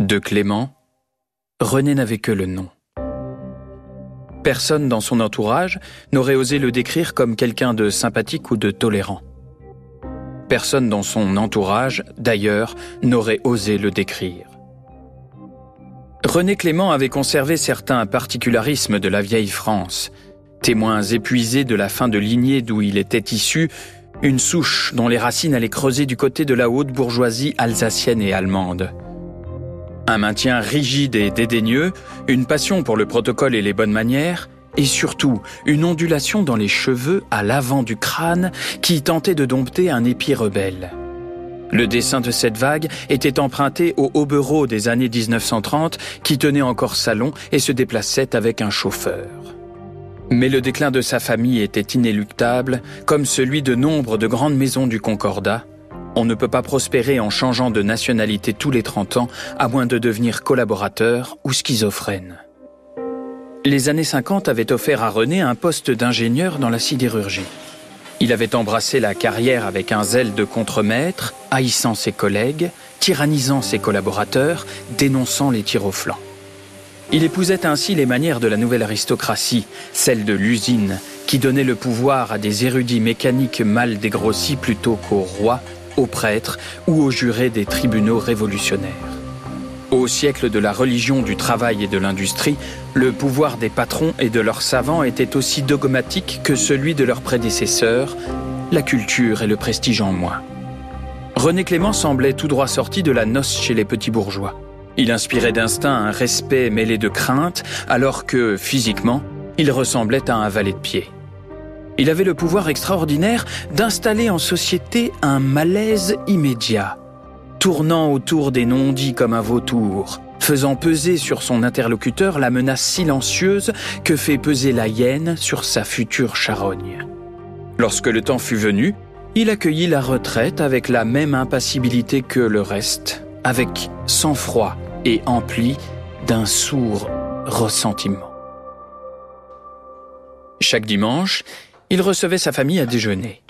De Clément, René n'avait que le nom. Personne dans son entourage n'aurait osé le décrire comme quelqu'un de sympathique ou de tolérant. Personne dans son entourage, d'ailleurs, n'aurait osé le décrire. René Clément avait conservé certains particularismes de la vieille France, témoins épuisés de la fin de lignée d'où il était issu, une souche dont les racines allaient creuser du côté de la haute bourgeoisie alsacienne et allemande. Un maintien rigide et dédaigneux, une passion pour le protocole et les bonnes manières, et surtout une ondulation dans les cheveux à l'avant du crâne qui tentait de dompter un épi rebelle. Le dessin de cette vague était emprunté au Hobereau des années 1930 qui tenait encore salon et se déplaçait avec un chauffeur. Mais le déclin de sa famille était inéluctable, comme celui de nombre de grandes maisons du Concordat. On ne peut pas prospérer en changeant de nationalité tous les 30 ans, à moins de devenir collaborateur ou schizophrène. Les années 50 avaient offert à René un poste d'ingénieur dans la sidérurgie. Il avait embrassé la carrière avec un zèle de contremaître, haïssant ses collègues, tyrannisant ses collaborateurs, dénonçant les tirs au flanc. Il épousait ainsi les manières de la nouvelle aristocratie, celle de l'usine, qui donnait le pouvoir à des érudits mécaniques mal dégrossis plutôt qu'aux rois, aux prêtres ou aux jurés des tribunaux révolutionnaires. Au siècle de la religion, du travail et de l'industrie, le pouvoir des patrons et de leurs savants était aussi dogmatique que celui de leurs prédécesseurs, la culture et le prestige en moins. René Clément semblait tout droit sorti de la noce chez les petits bourgeois. Il inspirait d'instinct un respect mêlé de crainte, alors que, physiquement, il ressemblait à un valet de pied. Il avait le pouvoir extraordinaire d'installer en société un malaise immédiat, tournant autour des non-dits comme un vautour, faisant peser sur son interlocuteur la menace silencieuse que fait peser la hyène sur sa future charogne. Lorsque le temps fut venu, il accueillit la retraite avec la même impassibilité que le reste, avec sang-froid et empli d'un sourd ressentiment. Chaque dimanche, il recevait sa famille à déjeuner.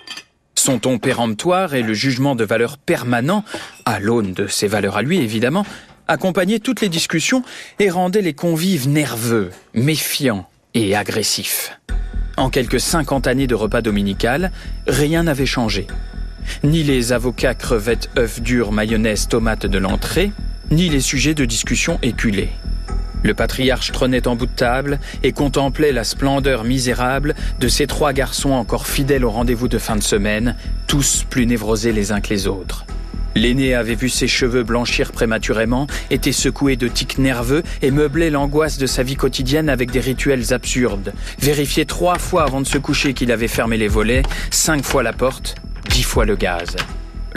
Son ton péremptoire et le jugement de valeur permanent, à l'aune de ses valeurs à lui évidemment, accompagnaient toutes les discussions et rendaient les convives nerveux, méfiants et agressifs. En quelques cinquante années de repas dominical, rien n'avait changé. Ni les avocats crevettes, œufs durs, mayonnaise, tomates de l'entrée, ni les sujets de discussion éculés. Le patriarche trônait en bout de table et contemplait la splendeur misérable de ces trois garçons encore fidèles au rendez-vous de fin de semaine, tous plus névrosés les uns que les autres. L'aîné avait vu ses cheveux blanchir prématurément, était secoué de tics nerveux et meublait l'angoisse de sa vie quotidienne avec des rituels absurdes. Vérifier trois fois avant de se coucher qu'il avait fermé les volets, cinq fois la porte, dix fois le gaz.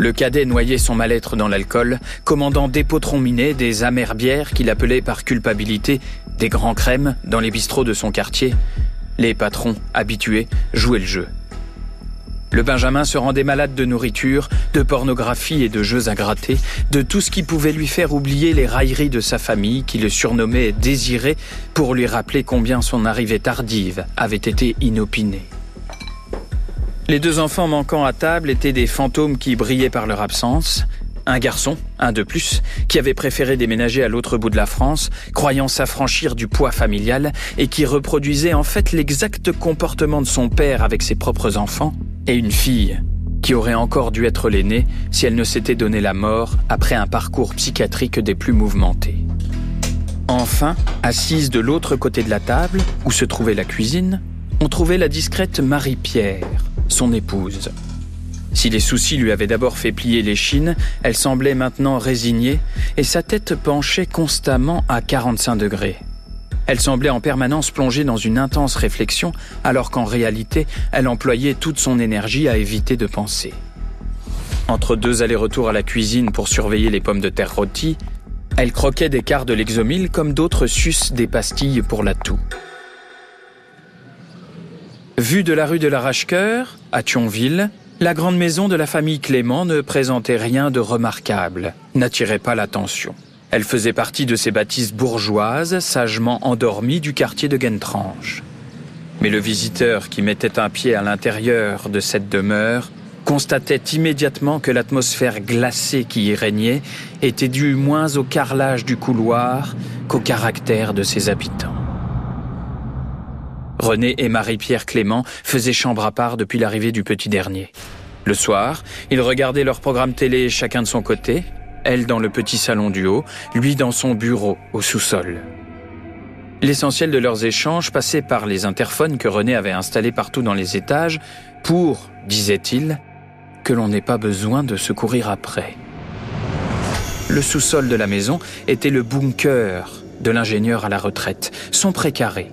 Le cadet noyait son mal-être dans l'alcool, commandant des potrons minés, des amères bières qu'il appelait par culpabilité des grands crèmes dans les bistrots de son quartier. Les patrons, habitués, jouaient le jeu. Le Benjamin se rendait malade de nourriture, de pornographie et de jeux à de tout ce qui pouvait lui faire oublier les railleries de sa famille qui le surnommait Désiré pour lui rappeler combien son arrivée tardive avait été inopinée. Les deux enfants manquant à table étaient des fantômes qui brillaient par leur absence. Un garçon, un de plus, qui avait préféré déménager à l'autre bout de la France, croyant s'affranchir du poids familial et qui reproduisait en fait l'exact comportement de son père avec ses propres enfants, et une fille qui aurait encore dû être l'aînée si elle ne s'était donné la mort après un parcours psychiatrique des plus mouvementés. Enfin, assise de l'autre côté de la table, où se trouvait la cuisine, on trouvait la discrète Marie-Pierre, son épouse. Si les soucis lui avaient d'abord fait plier les elle semblait maintenant résignée et sa tête penchait constamment à 45 degrés. Elle semblait en permanence plongée dans une intense réflexion alors qu'en réalité, elle employait toute son énergie à éviter de penser. Entre deux allers-retours à la cuisine pour surveiller les pommes de terre rôties, elle croquait des quarts de l'exomile comme d'autres sucent des pastilles pour la toux. Vue de la rue de l'Arrache-Cœur, à Thionville, la grande maison de la famille Clément ne présentait rien de remarquable, n'attirait pas l'attention. Elle faisait partie de ces bâtisses bourgeoises sagement endormies du quartier de Gentrange. Mais le visiteur qui mettait un pied à l'intérieur de cette demeure constatait immédiatement que l'atmosphère glacée qui y régnait était due moins au carrelage du couloir qu'au caractère de ses habitants. René et Marie-Pierre Clément faisaient chambre à part depuis l'arrivée du petit dernier. Le soir, ils regardaient leur programme télé chacun de son côté, elle dans le petit salon du haut, lui dans son bureau au sous-sol. L'essentiel de leurs échanges passait par les interphones que René avait installés partout dans les étages pour, disait-il, que l'on n'ait pas besoin de se courir après. Le sous-sol de la maison était le bunker de l'ingénieur à la retraite, son précaré.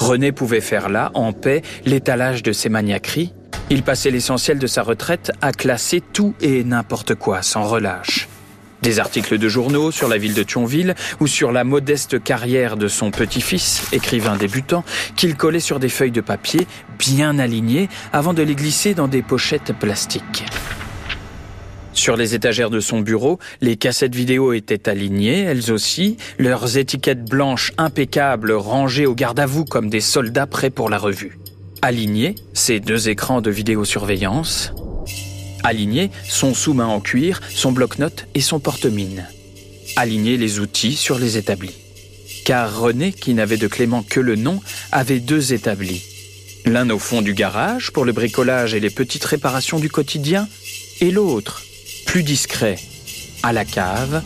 René pouvait faire là, en paix, l'étalage de ses maniaqueries. Il passait l'essentiel de sa retraite à classer tout et n'importe quoi sans relâche. Des articles de journaux sur la ville de Thionville ou sur la modeste carrière de son petit-fils, écrivain débutant, qu'il collait sur des feuilles de papier bien alignées avant de les glisser dans des pochettes plastiques. Sur les étagères de son bureau, les cassettes vidéo étaient alignées, elles aussi, leurs étiquettes blanches impeccables rangées au garde-à-vous comme des soldats prêts pour la revue. Alignés, ces deux écrans de vidéosurveillance, Aligner son sous-main en cuir, son bloc-notes et son porte-mine. Aligner les outils sur les établis. Car René, qui n'avait de Clément que le nom, avait deux établis. L'un au fond du garage pour le bricolage et les petites réparations du quotidien, et l'autre, plus discret, à la cave,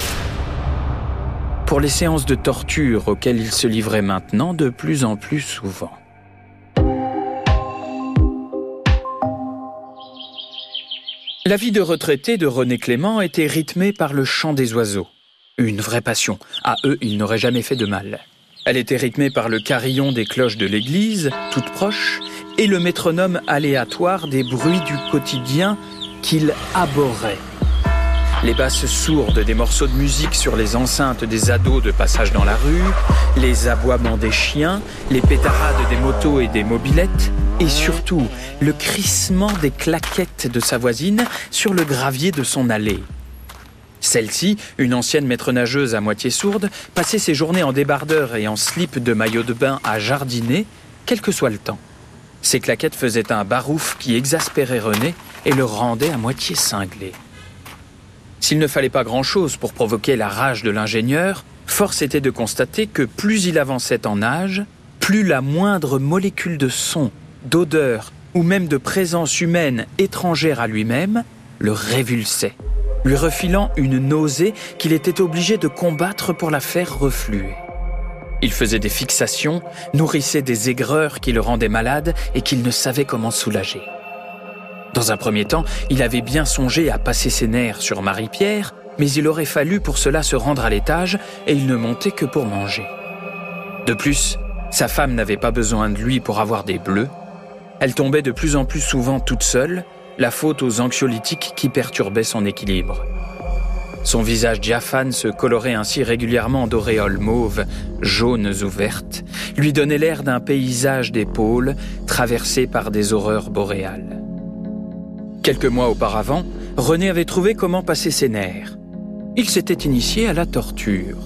pour les séances de torture auxquelles il se livrait maintenant de plus en plus souvent. La vie de retraité de René Clément était rythmée par le chant des oiseaux. Une vraie passion. À eux, ils n'auraient jamais fait de mal. Elle était rythmée par le carillon des cloches de l'église, toutes proches, et le métronome aléatoire des bruits du quotidien qu'il abhorrait. Les basses sourdes des morceaux de musique sur les enceintes des ados de passage dans la rue, les aboiements des chiens, les pétarades des motos et des mobilettes, et surtout le crissement des claquettes de sa voisine sur le gravier de son allée. Celle-ci, une ancienne maître nageuse à moitié sourde, passait ses journées en débardeur et en slip de maillot de bain à jardiner, quel que soit le temps. Ces claquettes faisaient un barouf qui exaspérait René et le rendait à moitié cinglé. S'il ne fallait pas grand-chose pour provoquer la rage de l'ingénieur, force était de constater que plus il avançait en âge, plus la moindre molécule de son d'odeur ou même de présence humaine étrangère à lui-même le révulsait, lui refilant une nausée qu'il était obligé de combattre pour la faire refluer. Il faisait des fixations, nourrissait des aigreurs qui le rendaient malade et qu'il ne savait comment soulager. Dans un premier temps, il avait bien songé à passer ses nerfs sur Marie-Pierre, mais il aurait fallu pour cela se rendre à l'étage et il ne montait que pour manger. De plus, sa femme n'avait pas besoin de lui pour avoir des bleus, elle tombait de plus en plus souvent toute seule, la faute aux anxiolytiques qui perturbaient son équilibre. Son visage diaphane se colorait ainsi régulièrement d'auréoles mauves, jaunes ou vertes, lui donnait l'air d'un paysage d'épaules traversé par des horreurs boréales. Quelques mois auparavant, René avait trouvé comment passer ses nerfs. Il s'était initié à la torture.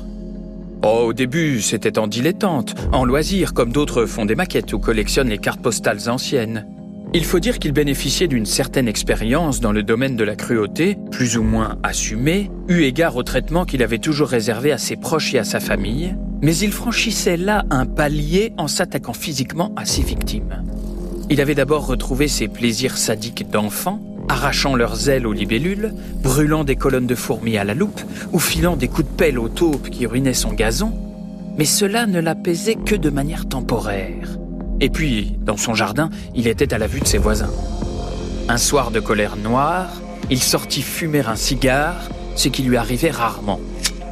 Oh, au début, c'était en dilettante, en loisir, comme d'autres font des maquettes ou collectionnent les cartes postales anciennes. Il faut dire qu'il bénéficiait d'une certaine expérience dans le domaine de la cruauté, plus ou moins assumée, eu égard au traitement qu'il avait toujours réservé à ses proches et à sa famille, mais il franchissait là un palier en s'attaquant physiquement à ses victimes. Il avait d'abord retrouvé ses plaisirs sadiques d'enfant, arrachant leurs ailes aux libellules, brûlant des colonnes de fourmis à la loupe ou filant des coups de pelle aux taupes qui ruinaient son gazon, mais cela ne l'apaisait que de manière temporaire. Et puis, dans son jardin, il était à la vue de ses voisins. Un soir de colère noire, il sortit fumer un cigare, ce qui lui arrivait rarement.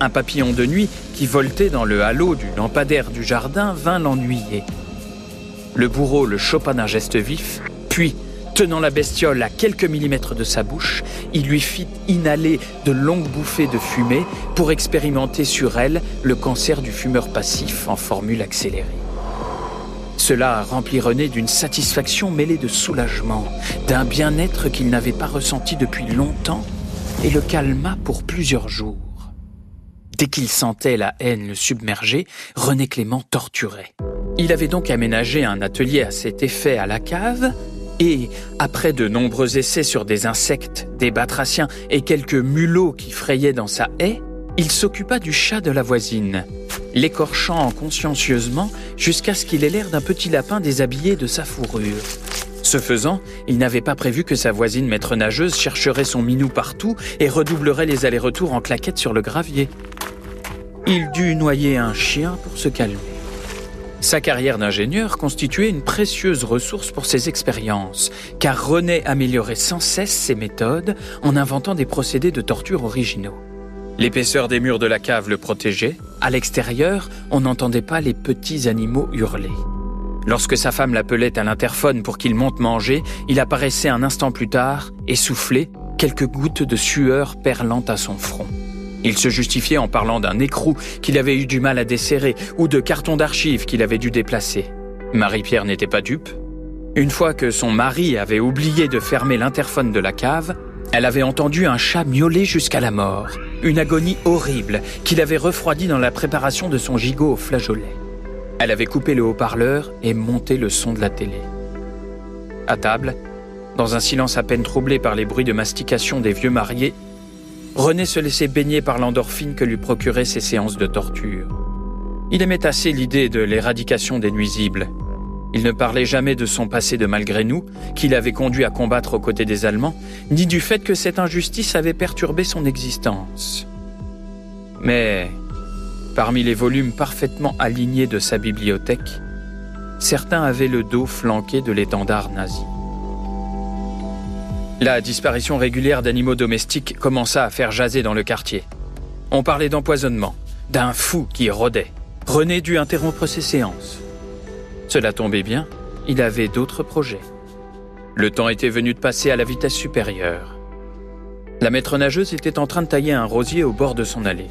Un papillon de nuit qui voltait dans le halo du lampadaire du jardin vint l'ennuyer. Le bourreau le chopa d'un geste vif, puis Tenant la bestiole à quelques millimètres de sa bouche, il lui fit inhaler de longues bouffées de fumée pour expérimenter sur elle le cancer du fumeur passif en formule accélérée. Cela remplit René d'une satisfaction mêlée de soulagement, d'un bien-être qu'il n'avait pas ressenti depuis longtemps et le calma pour plusieurs jours. Dès qu'il sentait la haine le submerger, René Clément torturait. Il avait donc aménagé un atelier à cet effet à la cave Et, après de nombreux essais sur des insectes, des batraciens et quelques mulots qui frayaient dans sa haie, il s'occupa du chat de la voisine, l'écorchant consciencieusement jusqu'à ce qu'il ait l'air d'un petit lapin déshabillé de sa fourrure. Ce faisant, il n'avait pas prévu que sa voisine maître nageuse chercherait son minou partout et redoublerait les allers-retours en claquettes sur le gravier. Il dut noyer un chien pour se calmer. Sa carrière d'ingénieur constituait une précieuse ressource pour ses expériences, car René améliorait sans cesse ses méthodes en inventant des procédés de torture originaux. L'épaisseur des murs de la cave le protégeait. À l'extérieur, on n'entendait pas les petits animaux hurler. Lorsque sa femme l'appelait à l'interphone pour qu'il monte manger, il apparaissait un instant plus tard, essoufflé, quelques gouttes de sueur perlant à son front. Il se justifiait en parlant d'un écrou qu'il avait eu du mal à desserrer ou de cartons d'archives qu'il avait dû déplacer. Marie-Pierre n'était pas dupe. Une fois que son mari avait oublié de fermer l'interphone de la cave, elle avait entendu un chat miauler jusqu'à la mort, une agonie horrible qui l'avait refroidi dans la préparation de son gigot au flageolet. Elle avait coupé le haut-parleur et monté le son de la télé. À table, dans un silence à peine troublé par les bruits de mastication des vieux mariés, René se laissait baigner par l'endorphine que lui procuraient ces séances de torture. Il aimait assez l'idée de l'éradication des nuisibles. Il ne parlait jamais de son passé de malgré nous, qui l'avait conduit à combattre aux côtés des Allemands, ni du fait que cette injustice avait perturbé son existence. Mais Parmi les volumes parfaitement alignés de sa bibliothèque, certains avaient le dos flanqué de l'étendard nazi. La disparition régulière d'animaux domestiques commença à faire jaser dans le quartier. On parlait d'empoisonnement, d'un fou qui rôdait. René dut interrompre ses séances. Cela tombait bien, il avait d'autres projets. Le temps était venu de passer à la vitesse supérieure. La maître nageuse était en train de tailler un rosier au bord de son allée.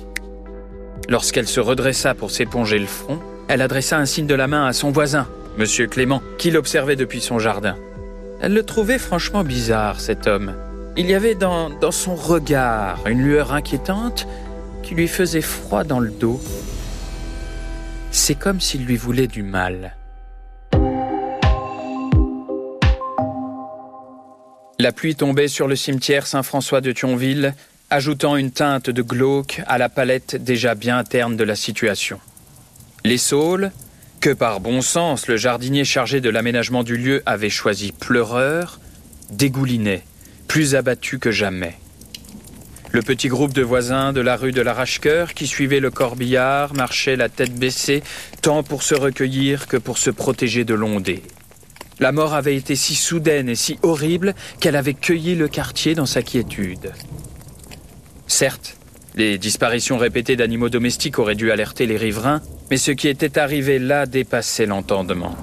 Lorsqu'elle se redressa pour s'éponger le front, elle adressa un signe de la main à son voisin, Monsieur Clément, qui l'observait depuis son jardin. Elle le trouvait franchement bizarre, cet homme. Il y avait dans, dans son regard une lueur inquiétante qui lui faisait froid dans le dos. C'est comme s'il lui voulait du mal. La pluie tombait sur le cimetière Saint-François de Thionville ajoutant une teinte de glauque à la palette déjà bien terne de la situation. Les saules, que par bon sens le jardinier chargé de l'aménagement du lieu avait choisi pleureur, dégoulinaient, plus abattus que jamais. Le petit groupe de voisins de la rue de l'Arrache-Cœur qui suivait le corbillard marchait la tête baissée, tant pour se recueillir que pour se protéger de l'ondée. La mort avait été si soudaine et si horrible qu'elle avait cueilli le quartier dans sa quiétude. Certes, les disparitions répétées d'animaux domestiques auraient dû alerter les riverains, mais ce qui était arrivé là dépassait l'entendement.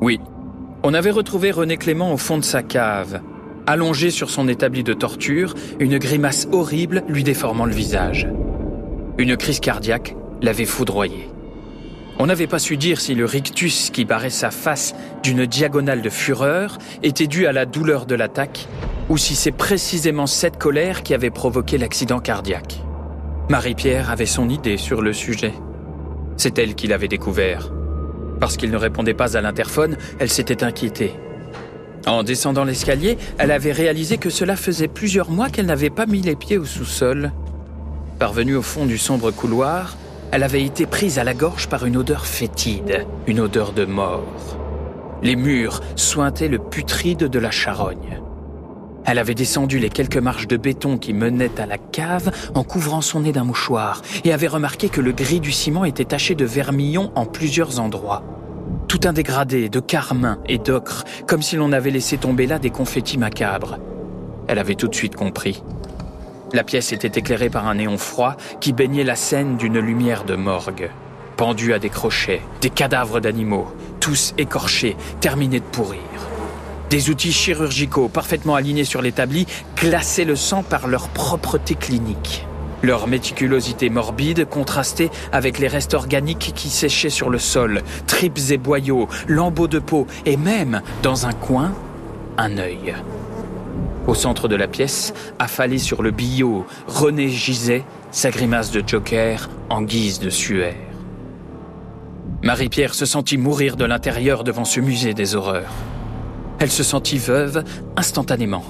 Oui, on avait retrouvé René Clément au fond de sa cave, allongé sur son établi de torture, une grimace horrible lui déformant le visage. Une crise cardiaque l'avait foudroyé. On n'avait pas su dire si le rictus qui barrait sa face d'une diagonale de fureur était dû à la douleur de l'attaque ou si c'est précisément cette colère qui avait provoqué l'accident cardiaque. Marie-Pierre avait son idée sur le sujet. C'est elle qui l'avait découvert. Parce qu'il ne répondait pas à l'interphone, elle s'était inquiétée. En descendant l'escalier, elle avait réalisé que cela faisait plusieurs mois qu'elle n'avait pas mis les pieds au sous-sol. Parvenue au fond du sombre couloir, elle avait été prise à la gorge par une odeur fétide, une odeur de mort. Les murs sointaient le putride de la charogne. Elle avait descendu les quelques marches de béton qui menaient à la cave en couvrant son nez d'un mouchoir et avait remarqué que le gris du ciment était taché de vermillon en plusieurs endroits. Tout un dégradé de carmin et d'ocre, comme si l'on avait laissé tomber là des confettis macabres. Elle avait tout de suite compris. La pièce était éclairée par un néon froid qui baignait la scène d'une lumière de morgue. Pendus à des crochets, des cadavres d'animaux, tous écorchés, terminés de pourrir. Des outils chirurgicaux parfaitement alignés sur l'établi glaçaient le sang par leur propreté clinique. Leur méticulosité morbide contrastait avec les restes organiques qui séchaient sur le sol, tripes et boyaux, lambeaux de peau et même, dans un coin, un œil. Au centre de la pièce, affalé sur le billot, René gisait, sa grimace de joker en guise de suaire. Marie-Pierre se sentit mourir de l'intérieur devant ce musée des horreurs. Elle se sentit veuve instantanément.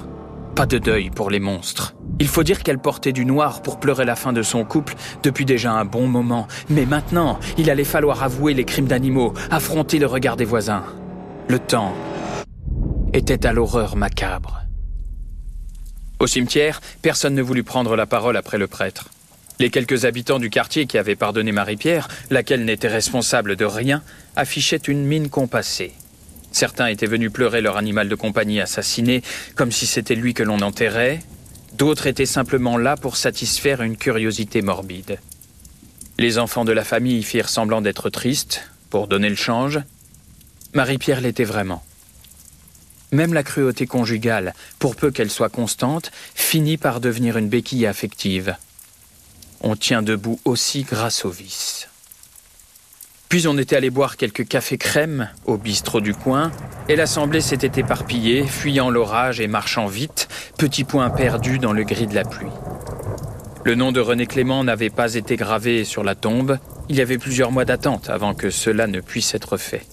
Pas de deuil pour les monstres. Il faut dire qu'elle portait du noir pour pleurer la fin de son couple depuis déjà un bon moment. Mais maintenant, il allait falloir avouer les crimes d'animaux, affronter le regard des voisins. Le temps était à l'horreur macabre. Au cimetière, personne ne voulut prendre la parole après le prêtre. Les quelques habitants du quartier qui avaient pardonné Marie-Pierre, laquelle n'était responsable de rien, affichaient une mine compassée. Certains étaient venus pleurer leur animal de compagnie assassiné, comme si c'était lui que l'on enterrait, D'autres étaient simplement là pour satisfaire une curiosité morbide. Les enfants de la famille firent semblant d'être tristes, pour donner le change. Marie-Pierre l'était vraiment. Même la cruauté conjugale, pour peu qu'elle soit constante, finit par devenir une béquille affective. On tient debout aussi grâce au vice. Puis on était allé boire quelques cafés crème au bistrot du coin, et l'assemblée s'était éparpillée, fuyant l'orage et marchant vite, petit point perdu dans le gris de la pluie. Le nom de René Clément n'avait pas été gravé sur la tombe, il y avait plusieurs mois d'attente avant que cela ne puisse être fait.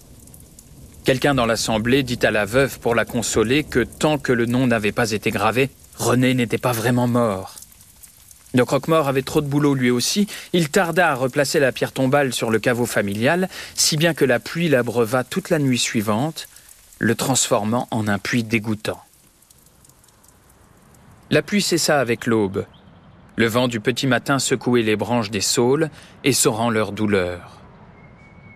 Quelqu'un dans l'assemblée dit à la veuve pour la consoler que tant que le nom n'avait pas été gravé, René n'était pas vraiment mort. Le croque-mort avait trop de boulot lui aussi, il tarda à replacer la pierre tombale sur le caveau familial, si bien que la pluie l'abreuva toute la nuit suivante, le transformant en un puits dégoûtant. La pluie cessa avec l'aube. Le vent du petit matin secouait les branches des saules, essorant leur douleur.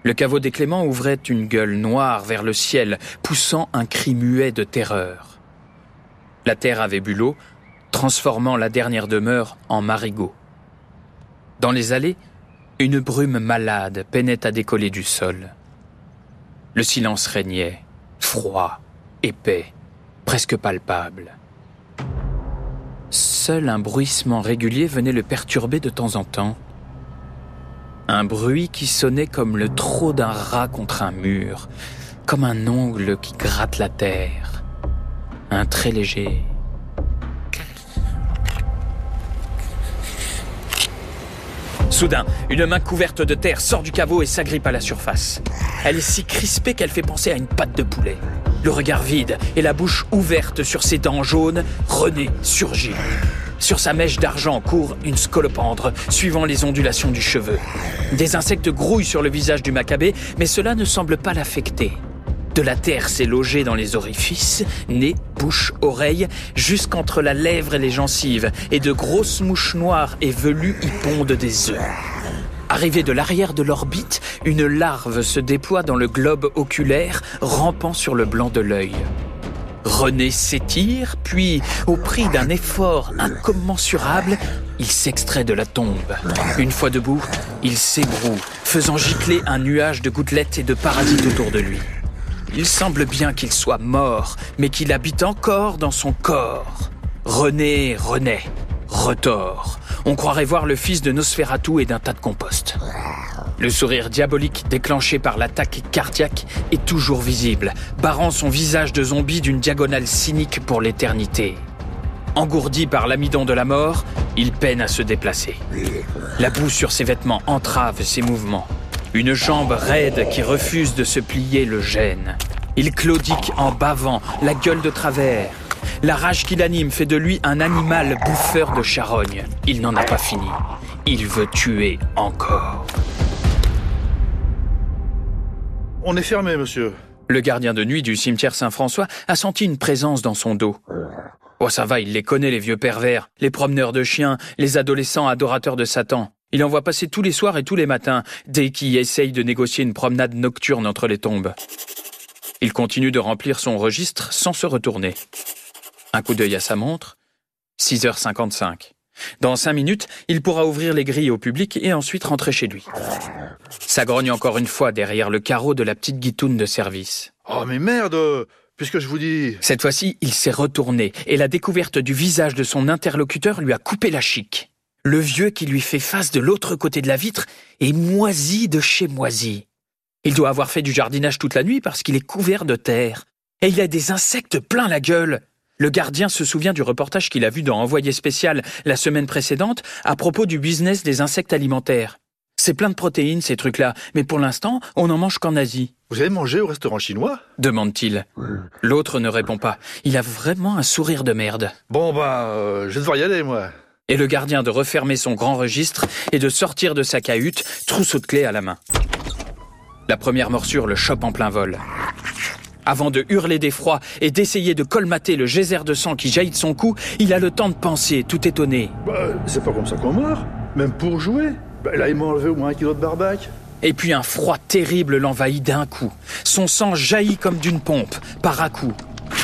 Le caveau des Cléments ouvrait une gueule noire vers le ciel, poussant un cri muet de terreur. La terre avait bu l'eau, transformant la dernière demeure en marigot. Dans les allées, une brume malade peinait à décoller du sol. Le silence régnait, froid, épais, presque palpable. Seul un bruissement régulier venait le perturber de temps en temps. Un bruit qui sonnait comme le trot d'un rat contre un mur, comme un ongle qui gratte la terre. Un très léger, Soudain, une main couverte de terre sort du caveau et s'agrippe à la surface. Elle est si crispée qu'elle fait penser à une patte de poulet. Le regard vide et la bouche ouverte sur ses dents jaunes, René surgit. Sur sa mèche d'argent court une scolopendre, suivant les ondulations du cheveu. Des insectes grouillent sur le visage du macabé, mais cela ne semble pas l'affecter. De la terre s'est logée dans les orifices, nez, bouche, oreille, jusqu'entre la lèvre et les gencives, et de grosses mouches noires et velues y pondent des œufs. Arrivée de l'arrière de l'orbite, une larve se déploie dans le globe oculaire, rampant sur le blanc de l'œil. René s'étire, puis, au prix d'un effort incommensurable, il s'extrait de la tombe. Une fois debout, il s'ébroue, faisant gicler un nuage de gouttelettes et de parasites autour de lui. Il semble bien qu'il soit mort, mais qu'il habite encore dans son corps. René renaît, retort. On croirait voir le fils de Nosferatu et d'un tas de compost. Le sourire diabolique déclenché par l'attaque cardiaque est toujours visible, barrant son visage de zombie d'une diagonale cynique pour l'éternité. Engourdi par l'amidon de la mort, il peine à se déplacer. La boue sur ses vêtements entrave ses mouvements. Une jambe raide qui refuse de se plier le gêne. Il claudique en bavant, la gueule de travers. La rage qui l'anime fait de lui un animal bouffeur de charogne. Il n'en a pas fini. Il veut tuer encore. On est fermé, monsieur. Le gardien de nuit du cimetière Saint-François a senti une présence dans son dos. Oh, ça va, il les connaît, les vieux pervers, les promeneurs de chiens, les adolescents adorateurs de Satan. Il en voit passer tous les soirs et tous les matins, dès qu'il essaye de négocier une promenade nocturne entre les tombes. Il continue de remplir son registre sans se retourner. Un coup d'œil à sa montre. 6h55. Dans cinq minutes, il pourra ouvrir les grilles au public et ensuite rentrer chez lui. Ça grogne encore une fois derrière le carreau de la petite guitoune de service. Oh mais merde Puisque je vous dis... Cette fois-ci, il s'est retourné et la découverte du visage de son interlocuteur lui a coupé la chic. Le vieux qui lui fait face de l'autre côté de la vitre est moisi de chez moisi. Il doit avoir fait du jardinage toute la nuit parce qu'il est couvert de terre. Et il a des insectes plein la gueule. Le gardien se souvient du reportage qu'il a vu dans Envoyé spécial la semaine précédente à propos du business des insectes alimentaires. C'est plein de protéines, ces trucs-là, mais pour l'instant, on n'en mange qu'en Asie. Vous avez mangé au restaurant chinois? Demande-t-il. L'autre ne répond pas. Il a vraiment un sourire de merde. Bon, bah, euh, je vais devoir y aller, moi. Et le gardien de refermer son grand registre et de sortir de sa cahute, trousseau de clés à la main. La première morsure le chope en plein vol. Avant de hurler d'effroi et d'essayer de colmater le geyser de sang qui jaillit de son cou, il a le temps de penser, tout étonné. Bah, c'est pas comme ça qu'on meurt. Même pour jouer. Bah, là, il m'a enlevé au moins un kilo de barbac. Et puis un froid terrible l'envahit d'un coup. Son sang jaillit comme d'une pompe, par à coup.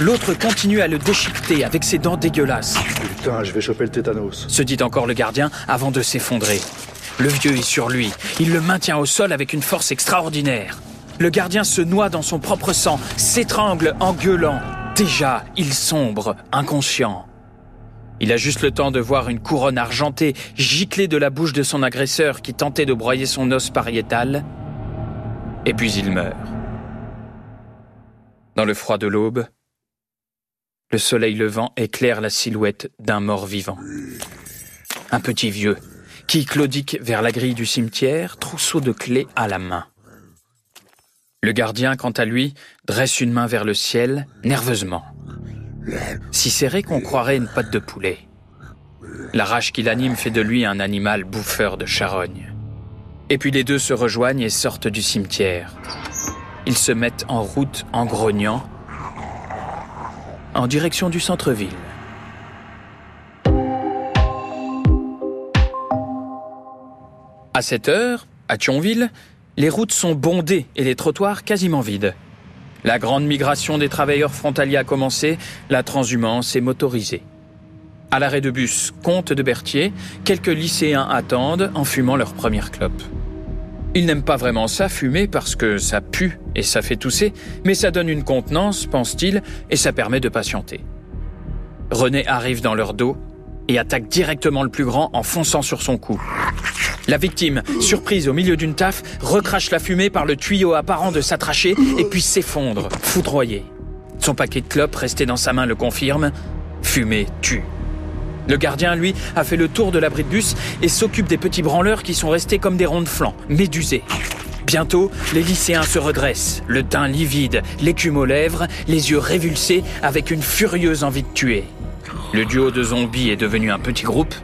L'autre continue à le déchiqueter avec ses dents dégueulasses. Putain, je vais choper le tétanos. Se dit encore le gardien avant de s'effondrer. Le vieux est sur lui. Il le maintient au sol avec une force extraordinaire. Le gardien se noie dans son propre sang, s'étrangle en gueulant. Déjà, il sombre, inconscient. Il a juste le temps de voir une couronne argentée gicler de la bouche de son agresseur qui tentait de broyer son os pariétal. Et puis il meurt. Dans le froid de l'aube, le soleil levant éclaire la silhouette d'un mort vivant. Un petit vieux qui claudique vers la grille du cimetière, trousseau de clés à la main. Le gardien, quant à lui, dresse une main vers le ciel, nerveusement si serré qu'on croirait une patte de poulet. La rage qui l'anime fait de lui un animal bouffeur de charogne. Et puis les deux se rejoignent et sortent du cimetière. Ils se mettent en route en grognant, en direction du centre-ville. À cette heure, à Thionville, les routes sont bondées et les trottoirs quasiment vides. La grande migration des travailleurs frontaliers a commencé, la transhumance est motorisée. À l'arrêt de bus Comte de Berthier, quelques lycéens attendent en fumant leur première clope. Ils n'aiment pas vraiment ça, fumer, parce que ça pue et ça fait tousser, mais ça donne une contenance, pense-t-il, et ça permet de patienter. René arrive dans leur dos et attaque directement le plus grand en fonçant sur son cou. La victime, surprise au milieu d'une taf, recrache la fumée par le tuyau apparent de s'attracher et puis s'effondre, foudroyé. Son paquet de clopes resté dans sa main le confirme. Fumée tue. Le gardien, lui, a fait le tour de l'abri de bus et s'occupe des petits branleurs qui sont restés comme des ronds de flanc, médusés. Bientôt, les lycéens se redressent, le teint livide, l'écume aux lèvres, les yeux révulsés, avec une furieuse envie de tuer. Le duo de zombies est devenu un petit groupe,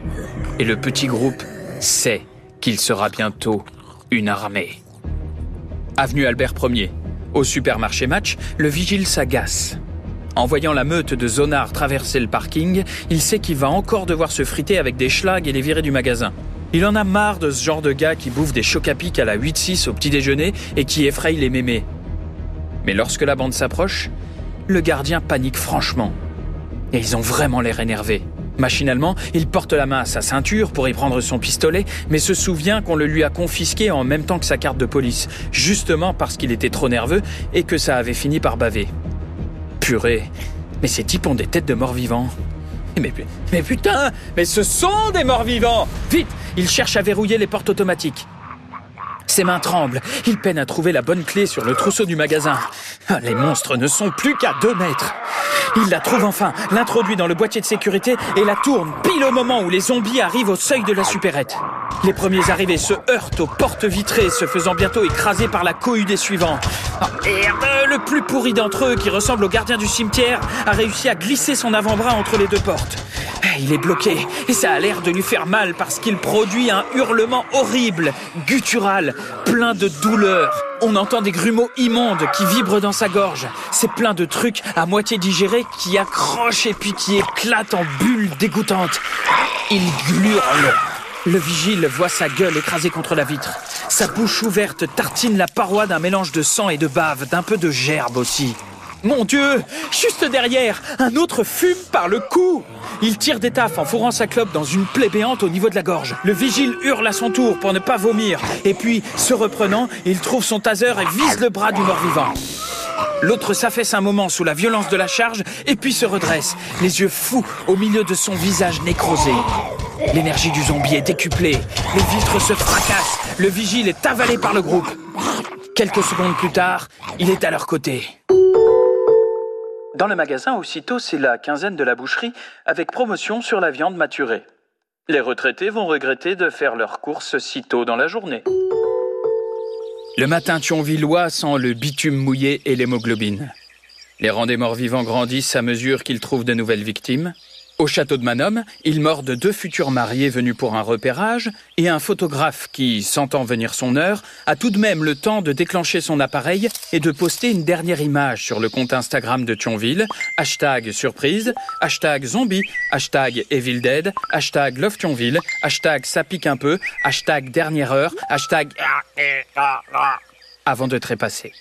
et le petit groupe sait qu'il sera bientôt une armée. Avenue Albert Ier. Au supermarché Match, le vigile s'agace. En voyant la meute de zonards traverser le parking, il sait qu'il va encore devoir se friter avec des schlags et les virer du magasin. Il en a marre de ce genre de gars qui bouffent des chocs à à la 8-6 au petit déjeuner et qui effrayent les mémés. Mais lorsque la bande s'approche, le gardien panique franchement. Et ils ont vraiment l'air énervés. Machinalement, il porte la main à sa ceinture pour y prendre son pistolet, mais se souvient qu'on le lui a confisqué en même temps que sa carte de police, justement parce qu'il était trop nerveux et que ça avait fini par baver. Purée, mais ces types ont des têtes de morts vivants. Mais, mais putain, mais ce sont des morts vivants Vite, il cherche à verrouiller les portes automatiques. Ses mains tremblent. Il peine à trouver la bonne clé sur le trousseau du magasin. Ah, les monstres ne sont plus qu'à deux mètres. Il la trouve enfin, l'introduit dans le boîtier de sécurité et la tourne pile au moment où les zombies arrivent au seuil de la supérette. Les premiers arrivés se heurtent aux portes vitrées, se faisant bientôt écraser par la cohue des suivants. Merde Le plus pourri d'entre eux, qui ressemble au gardien du cimetière, a réussi à glisser son avant-bras entre les deux portes. Il est bloqué et ça a l'air de lui faire mal parce qu'il produit un hurlement horrible, guttural, plein de douleur. On entend des grumeaux immondes qui vibrent dans sa gorge. C'est plein de trucs à moitié digérés qui accrochent et puis qui éclatent en bulles dégoûtantes. Il hurle. Le vigile voit sa gueule écrasée contre la vitre. Sa bouche ouverte tartine la paroi d'un mélange de sang et de bave, d'un peu de gerbe aussi. Mon Dieu Juste derrière, un autre fume par le cou Il tire des taffes en fourrant sa clope dans une plaie béante au niveau de la gorge. Le vigile hurle à son tour pour ne pas vomir. Et puis, se reprenant, il trouve son taser et vise le bras du mort-vivant. L'autre s'affaisse un moment sous la violence de la charge et puis se redresse, les yeux fous au milieu de son visage nécrosé. L'énergie du zombie est décuplée. Les vitres se fracassent. Le vigile est avalé par le groupe. Quelques secondes plus tard, il est à leur côté. Dans le magasin, aussitôt, c'est la quinzaine de la boucherie, avec promotion sur la viande maturée. Les retraités vont regretter de faire leurs courses si tôt dans la journée. Le matin thionvillois sent le bitume mouillé et l'hémoglobine. Les rangs des morts vivants grandissent à mesure qu'ils trouvent de nouvelles victimes. Au château de Manom, il mord de deux futurs mariés venus pour un repérage et un photographe qui, sentant venir son heure, a tout de même le temps de déclencher son appareil et de poster une dernière image sur le compte Instagram de Thionville, hashtag surprise, hashtag zombie, hashtag Evil Dead, hashtag Love Thionville, hashtag ça pique un peu, hashtag dernière heure, hashtag avant de trépasser.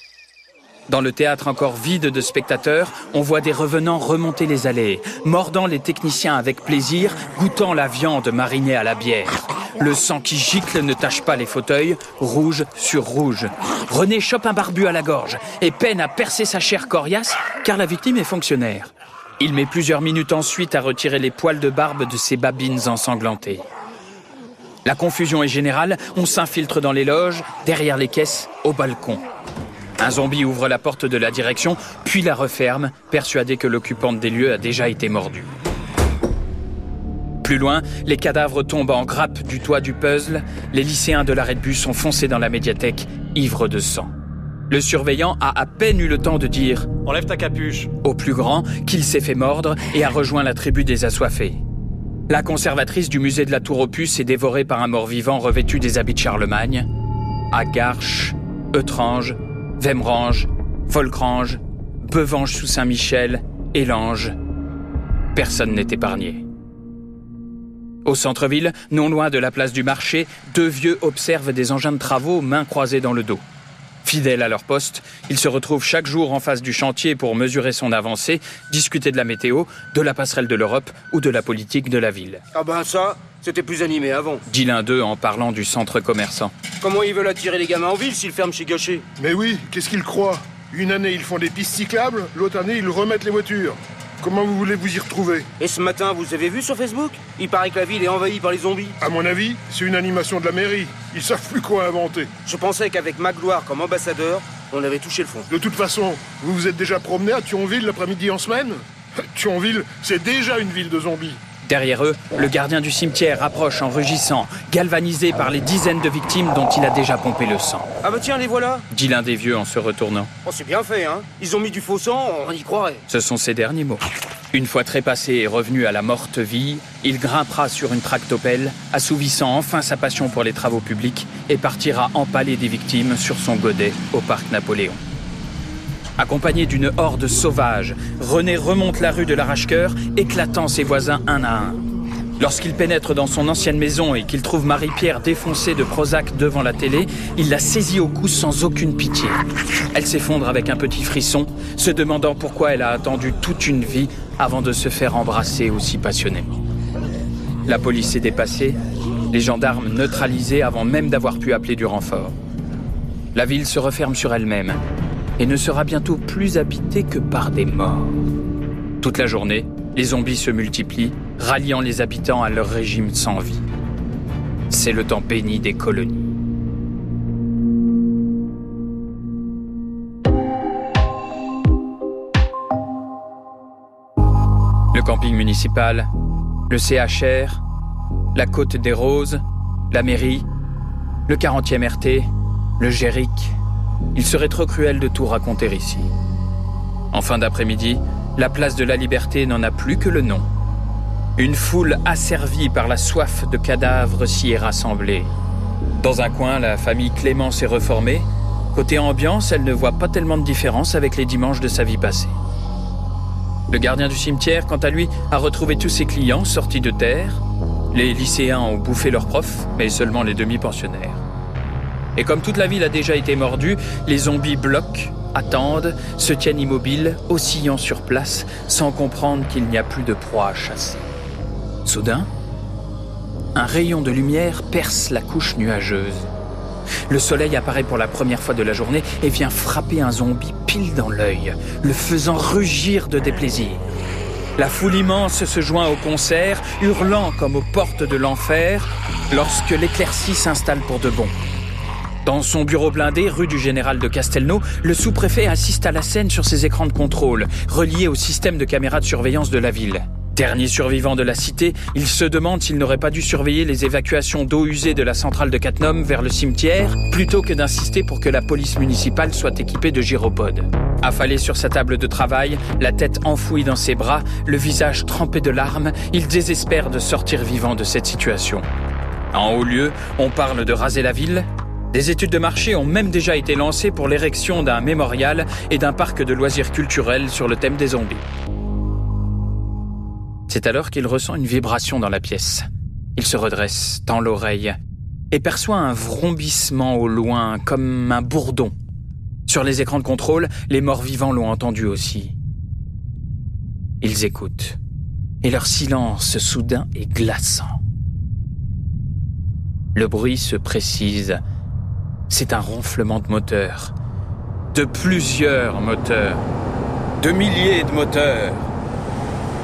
Dans le théâtre encore vide de spectateurs, on voit des revenants remonter les allées, mordant les techniciens avec plaisir, goûtant la viande marinée à la bière. Le sang qui gicle ne tache pas les fauteuils, rouge sur rouge. René chope un barbu à la gorge et peine à percer sa chair coriace, car la victime est fonctionnaire. Il met plusieurs minutes ensuite à retirer les poils de barbe de ses babines ensanglantées. La confusion est générale, on s'infiltre dans les loges, derrière les caisses, au balcon. Un zombie ouvre la porte de la direction, puis la referme, persuadé que l'occupante des lieux a déjà été mordue. Plus loin, les cadavres tombent en grappe du toit du puzzle, les lycéens de l'arrêt de bus sont foncés dans la médiathèque, ivres de sang. Le surveillant a à peine eu le temps de dire ⁇ Enlève ta capuche !⁇ au plus grand qu'il s'est fait mordre et a rejoint la tribu des assoiffés. La conservatrice du musée de la Tour Puces est dévorée par un mort-vivant revêtu des habits de Charlemagne. À Garches, Eutrange, Vemrange, Volcrange, Bevange sous Saint-Michel, Élange. Personne n'est épargné. Au centre-ville, non loin de la place du marché, deux vieux observent des engins de travaux mains croisées dans le dos. Fidèles à leur poste, ils se retrouvent chaque jour en face du chantier pour mesurer son avancée, discuter de la météo, de la passerelle de l'Europe ou de la politique de la ville. Ah ben ça, c'était plus animé avant. Dit l'un d'eux en parlant du centre commerçant. Comment ils veulent attirer les gamins en ville s'ils ferment chez Gachet Mais oui, qu'est-ce qu'ils croient? Une année, ils font des pistes cyclables, l'autre année, ils remettent les voitures. Comment vous voulez vous y retrouver? Et ce matin, vous avez vu sur Facebook? Il paraît que la ville est envahie par les zombies. À mon avis, c'est une animation de la mairie. Ils savent plus quoi inventer. Je pensais qu'avec Magloire comme ambassadeur, on avait touché le fond. De toute façon, vous vous êtes déjà promené à Thionville l'après-midi en semaine? Thionville, c'est déjà une ville de zombies. Derrière eux, le gardien du cimetière approche en rugissant, galvanisé par les dizaines de victimes dont il a déjà pompé le sang. Ah bah tiens, les voilà Dit l'un des vieux en se retournant. Oh, c'est bien fait, hein Ils ont mis du faux sang, on y croirait. Ce sont ses derniers mots. Une fois trépassé et revenu à la morte vie, il grimpera sur une tractopelle, assouvissant enfin sa passion pour les travaux publics, et partira empaler des victimes sur son godet au parc Napoléon. Accompagné d'une horde sauvage, René remonte la rue de l'Arrache-Cœur, éclatant ses voisins un à un. Lorsqu'il pénètre dans son ancienne maison et qu'il trouve Marie-Pierre défoncée de Prozac devant la télé, il la saisit au cou sans aucune pitié. Elle s'effondre avec un petit frisson, se demandant pourquoi elle a attendu toute une vie avant de se faire embrasser aussi passionnément. La police est dépassée, les gendarmes neutralisés avant même d'avoir pu appeler du renfort. La ville se referme sur elle-même et ne sera bientôt plus habitée que par des morts. Toute la journée, les zombies se multiplient, ralliant les habitants à leur régime sans vie. C'est le temps béni des colonies. Le camping municipal, le CHR, la Côte des Roses, la mairie, le 40e RT, le Géric. Il serait trop cruel de tout raconter ici. En fin d'après-midi, la place de la Liberté n'en a plus que le nom. Une foule asservie par la soif de cadavres s'y est rassemblée. Dans un coin, la famille Clément s'est reformée. Côté ambiance, elle ne voit pas tellement de différence avec les dimanches de sa vie passée. Le gardien du cimetière, quant à lui, a retrouvé tous ses clients sortis de terre. Les lycéens ont bouffé leurs profs, mais seulement les demi-pensionnaires. Et comme toute la ville a déjà été mordue, les zombies bloquent, attendent, se tiennent immobiles, oscillant sur place, sans comprendre qu'il n'y a plus de proie à chasser. Soudain, un rayon de lumière perce la couche nuageuse. Le soleil apparaît pour la première fois de la journée et vient frapper un zombie pile dans l'œil, le faisant rugir de déplaisir. La foule immense se joint au concert, hurlant comme aux portes de l'enfer, lorsque l'éclaircie s'installe pour de bon. Dans son bureau blindé, rue du Général de Castelnau, le sous-préfet assiste à la scène sur ses écrans de contrôle, reliés au système de caméras de surveillance de la ville. Dernier survivant de la cité, il se demande s'il n'aurait pas dû surveiller les évacuations d'eau usée de la centrale de Catnum vers le cimetière, plutôt que d'insister pour que la police municipale soit équipée de gyropodes. Affalé sur sa table de travail, la tête enfouie dans ses bras, le visage trempé de larmes, il désespère de sortir vivant de cette situation. En haut lieu, on parle de raser la ville. Des études de marché ont même déjà été lancées pour l'érection d'un mémorial et d'un parc de loisirs culturels sur le thème des zombies. C'est alors qu'il ressent une vibration dans la pièce. Il se redresse, tend l'oreille, et perçoit un vrombissement au loin, comme un bourdon. Sur les écrans de contrôle, les morts vivants l'ont entendu aussi. Ils écoutent, et leur silence soudain est glaçant. Le bruit se précise. C'est un ronflement de moteur. De plusieurs moteurs. De milliers de moteurs.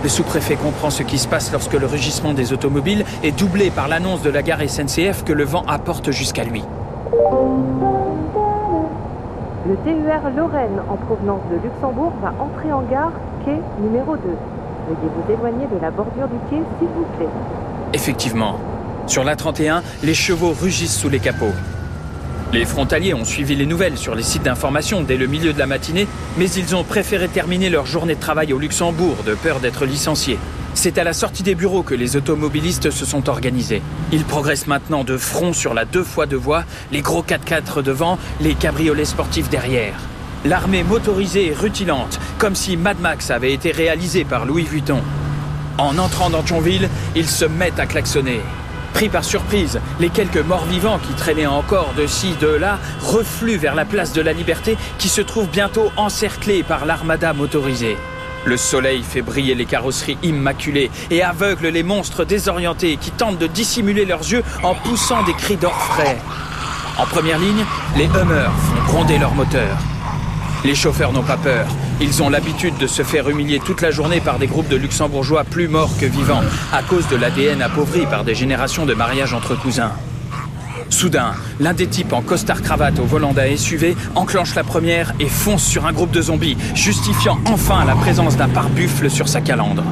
Le sous-préfet comprend ce qui se passe lorsque le rugissement des automobiles est doublé par l'annonce de la gare SNCF que le vent apporte jusqu'à lui. Le TER Lorraine en provenance de Luxembourg va entrer en gare quai numéro 2. Veuillez vous éloigner de la bordure du quai s'il vous plaît. Effectivement, sur la 31, les chevaux rugissent sous les capots. Les frontaliers ont suivi les nouvelles sur les sites d'information dès le milieu de la matinée, mais ils ont préféré terminer leur journée de travail au Luxembourg de peur d'être licenciés. C'est à la sortie des bureaux que les automobilistes se sont organisés. Ils progressent maintenant de front sur la deux fois deux voies, les gros 4x4 devant, les cabriolets sportifs derrière. L'armée motorisée est rutilante, comme si Mad Max avait été réalisé par Louis Vuitton. En entrant dans Thionville, ils se mettent à klaxonner. Pris par surprise, les quelques morts vivants qui traînaient encore de ci, de là, refluent vers la place de la Liberté qui se trouve bientôt encerclée par l'armada motorisée. Le soleil fait briller les carrosseries immaculées et aveugle les monstres désorientés qui tentent de dissimuler leurs yeux en poussant des cris d'orfraie. En première ligne, les Hummers font gronder leurs moteurs. Les chauffeurs n'ont pas peur. Ils ont l'habitude de se faire humilier toute la journée par des groupes de luxembourgeois plus morts que vivants, à cause de l'ADN appauvri par des générations de mariages entre cousins. Soudain, l'un des types en costard-cravate au volant d'un SUV enclenche la première et fonce sur un groupe de zombies, justifiant enfin la présence d'un pare-buffle sur sa calandre.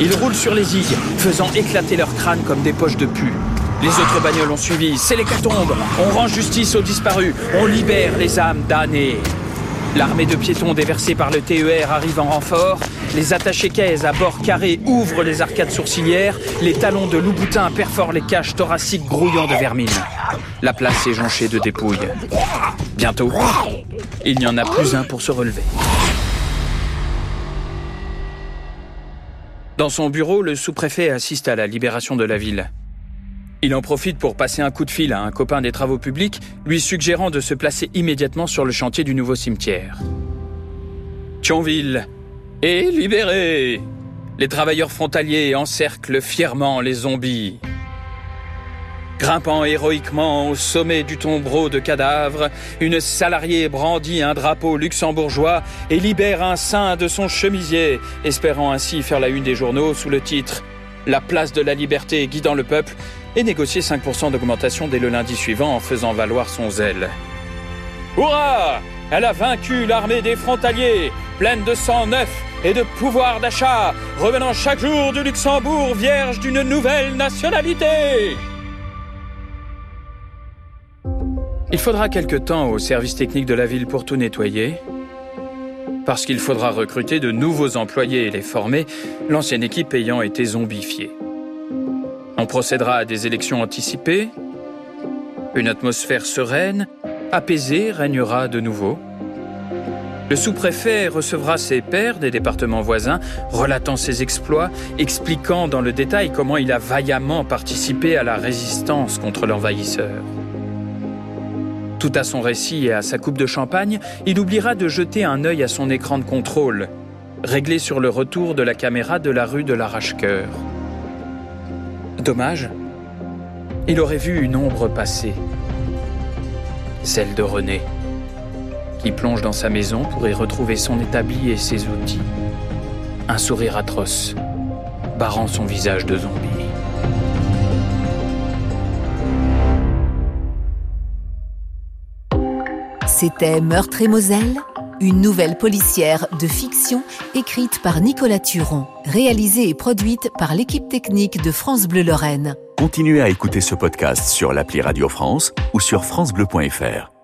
Il roule sur les zigues, faisant éclater leurs crânes comme des poches de pu. Les autres bagnoles ont suivi, c'est l'hécatombe. On rend justice aux disparus, on libère les âmes damnées. L'armée de piétons déversée par le TER arrive en renfort. Les attachés caisses à bord carré ouvrent les arcades sourcilières. Les talons de Louboutin perforent les caches thoraciques grouillant de vermine. La place est jonchée de dépouilles. Bientôt, il n'y en a plus un pour se relever. Dans son bureau, le sous-préfet assiste à la libération de la ville. Il en profite pour passer un coup de fil à un copain des travaux publics, lui suggérant de se placer immédiatement sur le chantier du nouveau cimetière. Thionville est libéré Les travailleurs frontaliers encerclent fièrement les zombies. Grimpant héroïquement au sommet du tombereau de cadavres, une salariée brandit un drapeau luxembourgeois et libère un sein de son chemisier, espérant ainsi faire la une des journaux sous le titre La place de la liberté guidant le peuple et négocier 5% d'augmentation dès le lundi suivant en faisant valoir son zèle. Hurrah Elle a vaincu l'armée des frontaliers, pleine de sang neuf et de pouvoir d'achat, revenant chaque jour du Luxembourg vierge d'une nouvelle nationalité. Il faudra quelque temps au service technique de la ville pour tout nettoyer, parce qu'il faudra recruter de nouveaux employés et les former, l'ancienne équipe ayant été zombifiée. On procédera à des élections anticipées. Une atmosphère sereine, apaisée régnera de nouveau. Le sous-préfet recevra ses pairs des départements voisins, relatant ses exploits, expliquant dans le détail comment il a vaillamment participé à la résistance contre l'envahisseur. Tout à son récit et à sa coupe de champagne, il oubliera de jeter un œil à son écran de contrôle, réglé sur le retour de la caméra de la rue de l'Arrache-Cœur. Il aurait vu une ombre passer, celle de René, qui plonge dans sa maison pour y retrouver son établi et ses outils. Un sourire atroce, barrant son visage de zombie. C'était Meurtre et Moselle une nouvelle policière de fiction écrite par Nicolas Turon, réalisée et produite par l'équipe technique de France Bleu Lorraine. Continuez à écouter ce podcast sur l'appli Radio France ou sur francebleu.fr.